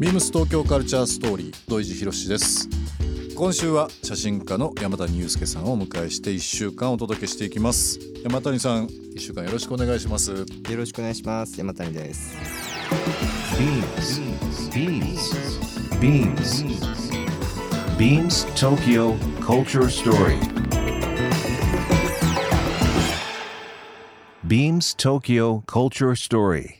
ビームス東京カルチャーストーリー土井地博です。今週は写真家の山谷裕介さんをお迎えして1週間お届けしていきます。山谷さん1週間よろしくお願いします。よろしくお願いします。山谷です。Beams Beams Beams Tokyo Culture Story. Beams Tokyo Culture Story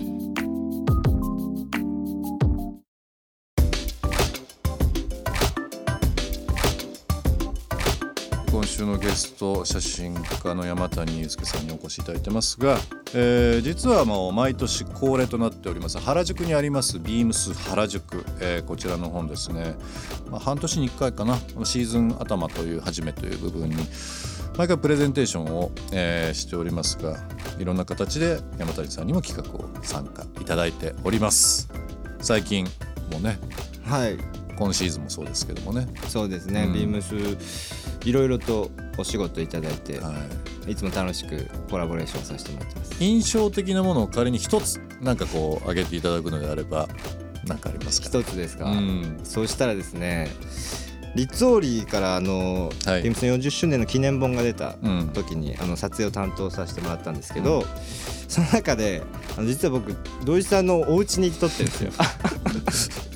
週のゲスト写真家の山谷祐介さんにお越しいただいてますが、えー、実はもう毎年恒例となっております原宿にありますビームス原宿、えー、こちらの本ですね、まあ、半年に1回かなシーズン頭という初めという部分に毎回プレゼンテーションを、えー、しておりますがいろんな形で山谷さんにも企画を参加いただいております。最近もねはい。今シーズンもそうですけどもね。そうですね、うん、ビームスいろいろとお仕事いただいて、はい、いつも楽しくコラボレーションさせてもらってます。印象的なものを仮に一つなんかこう挙げていただくのであれば何かありますか？一つですか、うん、そうしたらですねリッツオーリーからあの、はい、ビームス40周年の記念本が出た時に、うん、あの撮影を担当させてもらったんですけど、うん、その中であの実は僕土井さんのお家に撮ってるんですよ。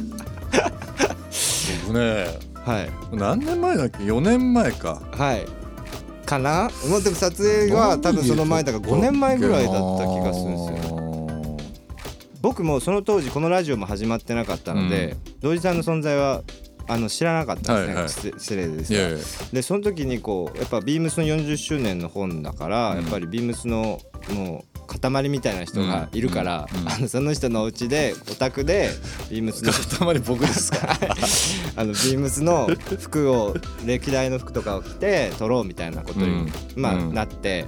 ね。はい。何年前だっけ？4年前か。はい。かな？もうでも撮影は多分その前だから5年前ぐらいだった気がするんですよ僕もその当時このラジオも始まってなかったので、うん、さんの存在はあの知らなかったんですね、はいはい、失礼ですが。でその時にこうやっぱビームスの40周年の本だから、うん、やっぱりビームスのもう塊みたいな人がいるから、うん。うん、あのその人のお家でお宅でビームスの塊僕ですか？あのビームスの服を歴代の服とかを着て撮ろうみたいなことに、まあ、なって。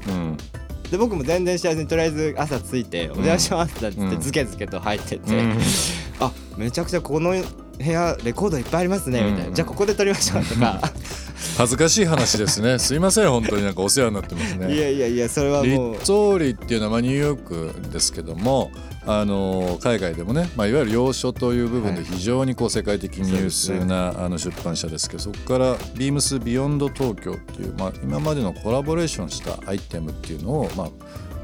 で僕も全然知らずにとりあえず朝着いて「お邪魔します」って言ってズケズケと入ってって「あめちゃくちゃこの部屋レコードいっぱいありますね」みたいな「じゃあここで撮りましょう」とか恥ずかしい話ですね。すいません本当になんかお世話になってますね。いやいやいやそれはもう。リッツォーリーっていうのはニューヨークですけどもあの海外でもね、まあ、いわゆる洋書という部分で非常にこう世界的に優秀な、あの出版社ですけどそこからビームスビヨンド東京っていう、まあ、今までのコラボレーションしたアイテムっていうのを、まあ、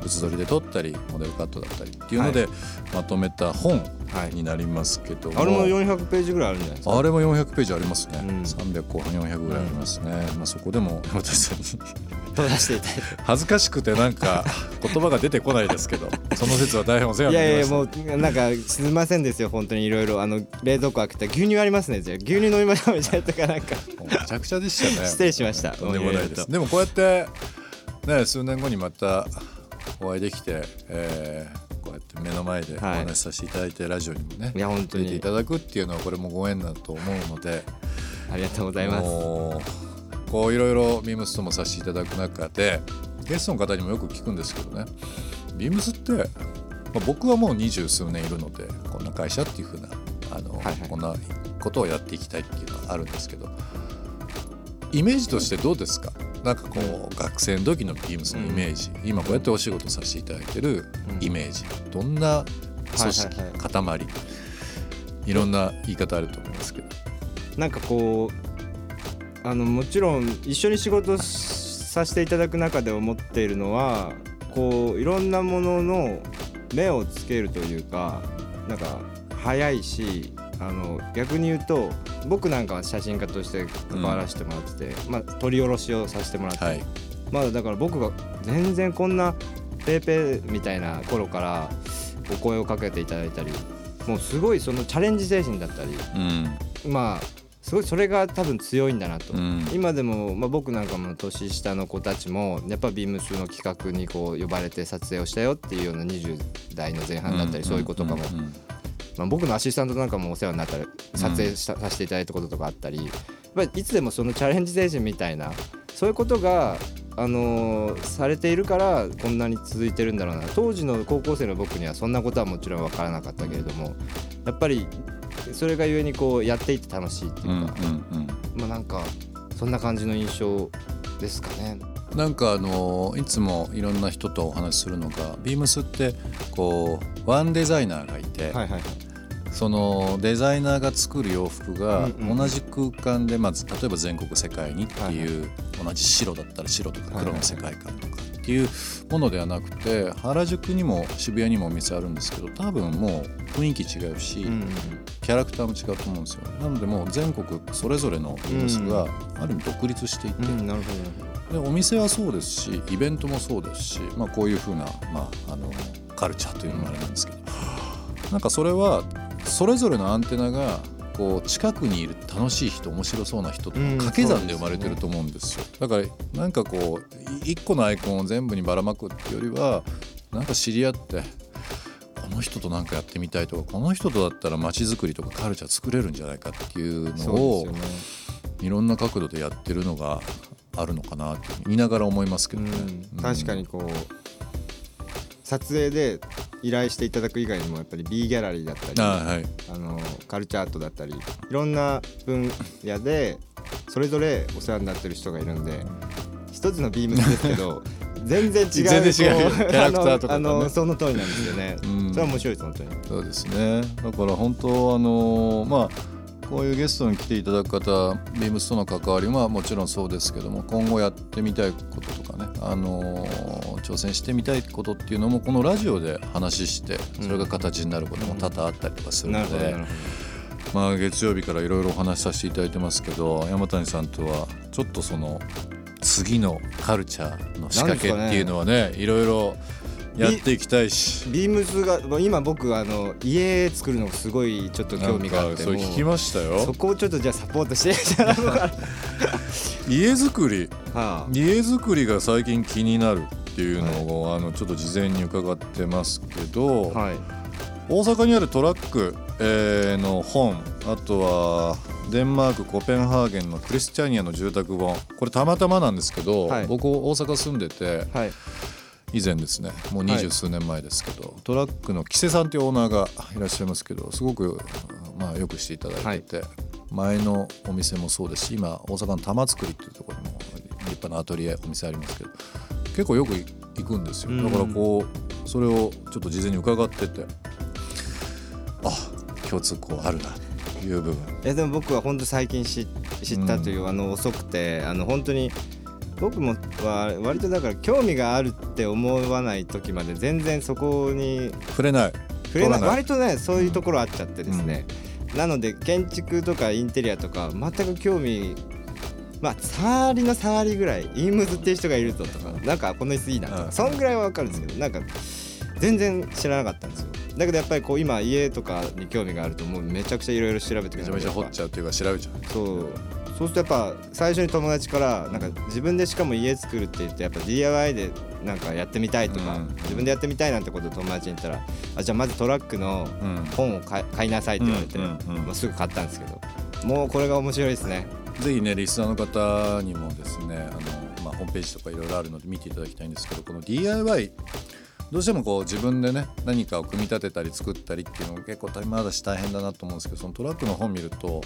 写撮りで撮ったりモデルカットだったりっていうのでまとめた本になりますけども、はい、あれも400ページぐらいあるんじゃないですか？あれも400ページありますね、うん、300後半400ぐらいありますね、うん、まあ、そこでも 私さんに撮らせていただい。て恥ずかしくてなんか 言葉が出てこないですけどその説は大変お世話になりました。いやいやもうなんかすみませんですよ。本当にいろいろ。あの冷蔵庫開けた牛乳ありますね。じゃ牛乳飲みましょうみたいなとかなんか。めちゃくちゃでしたね。失礼しました。とんでもないです。でもこうやってね数年後にまたお会いできて、えー、こうやって目の前でお話しさせていただいて、はい、ラジオにもねいや本当に。出ていただくっていうのはこれもご縁だと思うのでありがとうございます。こういろいろビームスともさせていただく中でゲストの方にもよく聞くんですけどね。ビームスって、まあ、僕はもう二十数年いるのでこんな会社っていうふうなあの、はいはい、こんなことをやっていきたいっていうのはあるんですけどイメージとしてどうですか？なんかこう学生の時のビームスのイメージ、うん、今こうやってお仕事させていただいてるイメージ、うん、どんな組織、はいはいはい、塊いろんな言い方あると思いますけど。なんかこうあのもちろん一緒に仕事させていただく中で思っているのはこういろんなものの目をつけるというかなんか早いしあの逆に言うと僕なんかは写真家として関わらせてもらってて、うん、まあ、撮り下ろしをさせてもらって、はい、まあだから僕が全然こんなペーペーみたいな頃からお声をかけていただいたりもうすごいそのチャレンジ精神だったり、うん、まあすごいそれが多分強いんだなと、うん、今でも、まあ、僕なんかも年下の子たちもやっぱビームスの企画にこう呼ばれて撮影をしたよっていうような20代の前半だったり、そういうことかもまあ、僕のアシスタントなんかもお世話になったり撮影させていただいたこととかあったり、やっぱりいつでもそのチャレンジ精神みたいなそういうことがあのーされているからこんなに続いてるんだろうな。当時の高校生の僕にはそんなことはもちろん分からなかったけれどもやっぱりそれがゆえにこうやっていて楽しいっていうか、まあなんかそんな感じの印象ですかね。なんかあのいつもいろんな人とお話しするのがビームスってこうワンデザイナーがいて、はいはいはいそのデザイナーが作る洋服が同じ空間でまず例えば全国世界にっていう同じ白だったら白とか黒の世界観とかっていうものではなくて原宿にも渋谷にもお店あるんですけど多分もう雰囲気違うしうんキャラクターも違うと思うんですよ。なのでもう全国それぞれのビームスがある意味独立していて。でお店はそうですしイベントもそうですし、まあ、こういうふうな、まあ、あのカルチャーというのもあれなんですけど。なんかそれはそれぞれのアンテナがこう近くにいる楽しい人面白そうな人とうん掛け算で生まれてると思うんですよ、だからなんかこうい一個のアイコンを全部にばらまくっていうよりはなんか知り合ってこの人となんかやってみたいとかこの人とだったら街づくりとかカルチャー作れるんじゃないかっていうどのをいろんな角度でやってるのがあるのかなって言いながら思いますけどね。うん。確かにこう撮影で依頼していただく以外にもやっぱり B ギャラリーだったりあはい。あのカルチャートだったりいろんな分野でそれぞれお世話になってる人がいるんで一つのビームスですけど 全然違う全然違うこキャラクターとかあねのあのその通りなんですよね、うん。それは面白いです本当にそうですね。だから本当あのまあこういうゲストに来ていただく方ビームスとの関わりはもちろんそうですけども今後やってみたいこととかね、あの挑戦してみたいことっていうのもこのラジオで話してそれが形になることも多々あったりとかするなので、るほどなるほまあ、月曜日からいろいろお話しさせていただいてますけど山谷さんとはちょっとその次のカルチャーの仕掛けっていうのはねいろいろやっていきたいし。どビームスが今僕あの家作るのすごいちょっと興味があってそれ聞きましたそよこをちょっとじゃあサポートして。家づくり。はあ。家づくりが最近気になるっていうのを、あのちょっと事前に伺ってますけど、はい。大阪にあるトラック、えーの本あとはデンマークコペンハーゲンのクリスチャニアの住宅本。これたまたまなんですけど、はい。僕大阪住んでてはい以前ですね。もう二十数年前ですけど、トラックの木瀬さんというオーナーがいらっしゃいますけどすごく、まあ、よくしていただいてて、前のお店もそうですし今大阪の玉造りっていうところにも立派なアトリエお店ありますけど結構よく行くんですよ。うん。だからこうそれをちょっと事前に伺っててあ共通項あるなという部分。いやでも僕は本当最近知知ったという、あの遅くてあの本当に僕もは割とだから興味があるって思わない時まで全然そこに触れない。触れない。割とねそういうところあっちゃってですね、なので建築とかインテリアとか全く興味まあ3割の3割ぐらいインムズっていう人がいるぞとかなんかこの椅子いいなとうん。かそんぐらいは分かるんですけどなんか全然知らなかったんですよだけどやっぱりこう今家とかに興味があるともうめちゃくちゃいろいろ調べてくめちゃめちゃ掘っゃちゃうっていうか調べちゃうそう。そうするとやっぱ最初に友達からなんか自分でしかも家作るって言ってやっぱ DIY でなんかやってみたいとか、うん。自分でやってみたいなんてことを友達に言ったらあじゃあまずトラックのうん。本を買い買いなさいって言われて、まあ、すぐ買ったんですけどもうこれが面白いですね。ぜひねリスナーの方にもですねあの、まあ、ホームページとかいろいろあるので見ていただきたいんですけどこの DIY どうしてもこう自分でね何かを組み立てたり作ったりっていうのが結構まだし大変だなと思うんですけどそのトラックの本見ると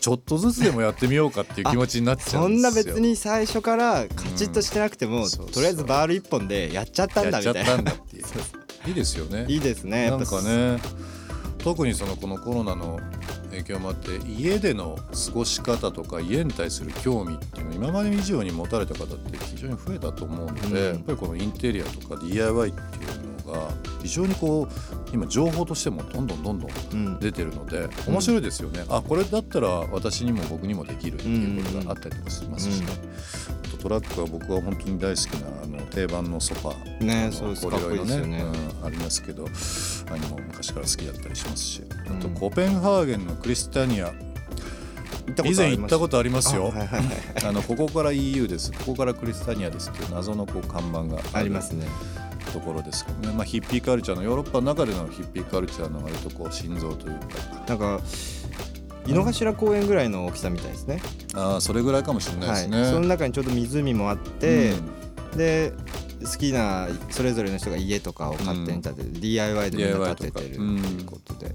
ちょっとずつでもやってみようかっていう気持ちになっちゃそうんですよ。んな別に最初からカチッとしてなくても、うんとりあえずバール一本でやっちゃったんだみたいないう いいですよね。いいですねやなんかね特にそのこのコロナの影響もあって家での過ごし方とか家に対する興味っていうのを今まで以上に持たれた方って非常に増えたと思うので、うん。やっぱりこのインテリアとか DIY っていうのが非常にこう今情報としてもどんどんどんどんうん出てるので面白いですよね、あこれだったら私にも僕にもできるっていうことがあったりとかしますしね、あとトラックは僕は本当に大好きなあの定番のソファねあのそうです。かっこいいですよね。うんありますけどあれも昔から好きだったりしますし。あとうんコペンハーゲンのクリスタニア。以前行ったことありますよ。あはいはいはい。あのここから EU です。ここからクリスタニアです。っていう謎のこう看板がありますね。ところですけどね、まあ、ヒッピーカルチャーのヨーロッパの中でのヒッピーカルチャーの割とこう心臓というか。なんか井の頭公園ぐらいの大きさみたいですね。ああそれぐらいかもしれないですね、はい、その中にちょうど湖もあって、で好きなそれぞれの人が家とかを勝手に建てて、DIY でみんな建ててるっていうことで、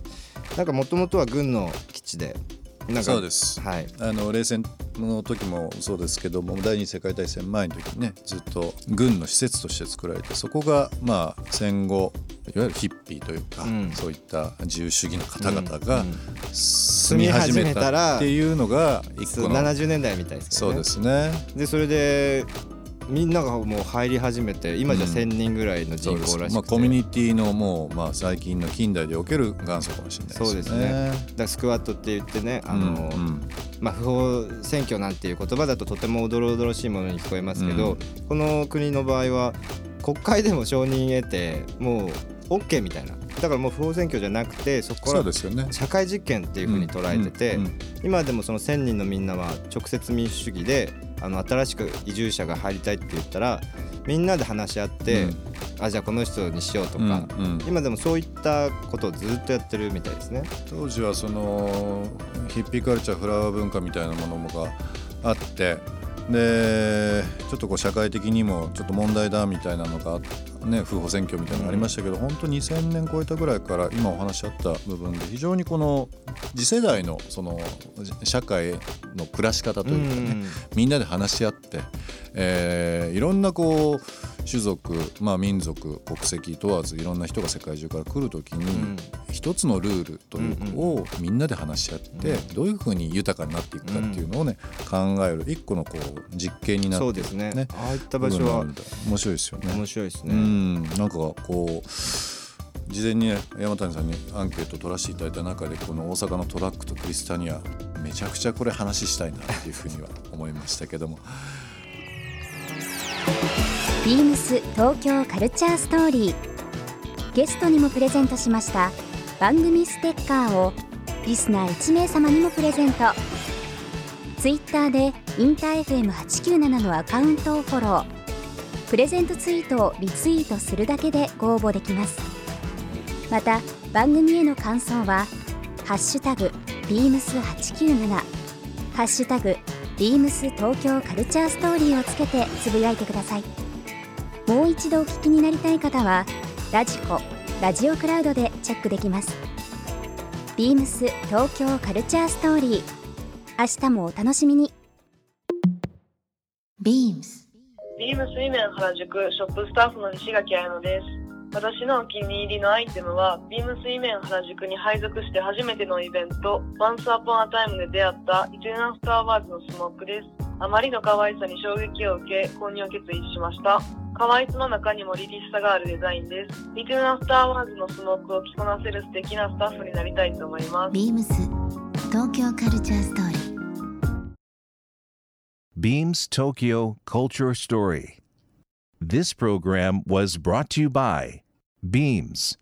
なんかもともとは軍の基地でなんかそうです。はい。あの冷戦の時もそうですけども第二次世界大戦前の時にねずっと軍の施設として作られてそこがまあ戦後いわゆるヒッピーというか、うん。そういった自由主義の方々が住み始めたっていうのが一そう個の70年代みたいですけどね。そうですね。でそれでみんながもう入り始めて今じゃうん。1000人ぐらいの人口らしくて、まあ、コミュニティのもう、まあ、最近の近代でおける元祖かもしれないですね。そうですね。だスクワットって言ってねあの、うんうん。まあ、不法選挙なんていう言葉だととてもおどろおどろしいものに聞こえますけど、うん。この国の場合は国会でも承認得てもう OK みたいな。だからもう不法選挙じゃなくてそこから。社会実験っていうふうに捉えてて、うんうん今でもその1,000人のみんなは直接民主主義であの新しく移住者が入りたいって言ったらみんなで話し合って、うんあじゃあこの人にしようとうんか、うん今でもそういったことをずっとやってるみたいですね。当時はそのヒッピーカルチャーフラワー文化みたいなものがあってでちょっとこう社会的にもちょっと問題だみたいなのがね不法選挙みたいなのがありましたけど、本当2000年超えたぐらいから今お話しあった部分で非常にこの次世代のその社会の暮らし方というかね、みんなで話し合って、えーいろんなこう種族、まあ、民族国籍問わずいろんな人が世界中から来る時に、ん。一つのルールというかをみんなで話し合って、どういうふうに豊かになっていくかっていうのをね、考える一個のこう実験になってそうですね。ねああいった場所は面白いですよね。面白いですうね。ん。なんかこう事前にね山谷さんにアンケートを取らせていただいた中でこの大阪のトラックとクリスタニアめちゃくちゃこれ話したいなっていうふうには思いましたけどもビームス東京カルチャーストーリー。ゲストにもプレゼントしました。番組ステッカーをリスナー1名様にもプレゼント。ツイッターでインター FM897 のアカウントをフォロー。プレゼントツイートをリツイートするだけでご応募できます。また番組への感想は「ハッシュタグビームス897」「ハッシュタグビームス東京カルチャーストーリー」をつけてつぶやいてください。もう一度お聞きになりたい方はラジコラジオクラウドでチェックできますビームス東京カルチャーストーリー明日もお楽しみに Beams ビームスイメン原宿ショップスタッフの西垣彩乃です。私のお気に入りのアイテムは、ビームスイメン原宿に配属して初めてのイベント、ワンスアポンアタイムで出会ったイテナンスターワーズのスモークです。あまりの可愛さに衝撃を受け、購入を決意しました。可愛さの中にも凛々しさがあるデザインです。リテナンスターワーズのスモークを着こなせる素敵なスタッフになりたいと思います。Beams 東京カルチャーストーリー Beams Tokyo Culture Story. This program was brought to you by Beams.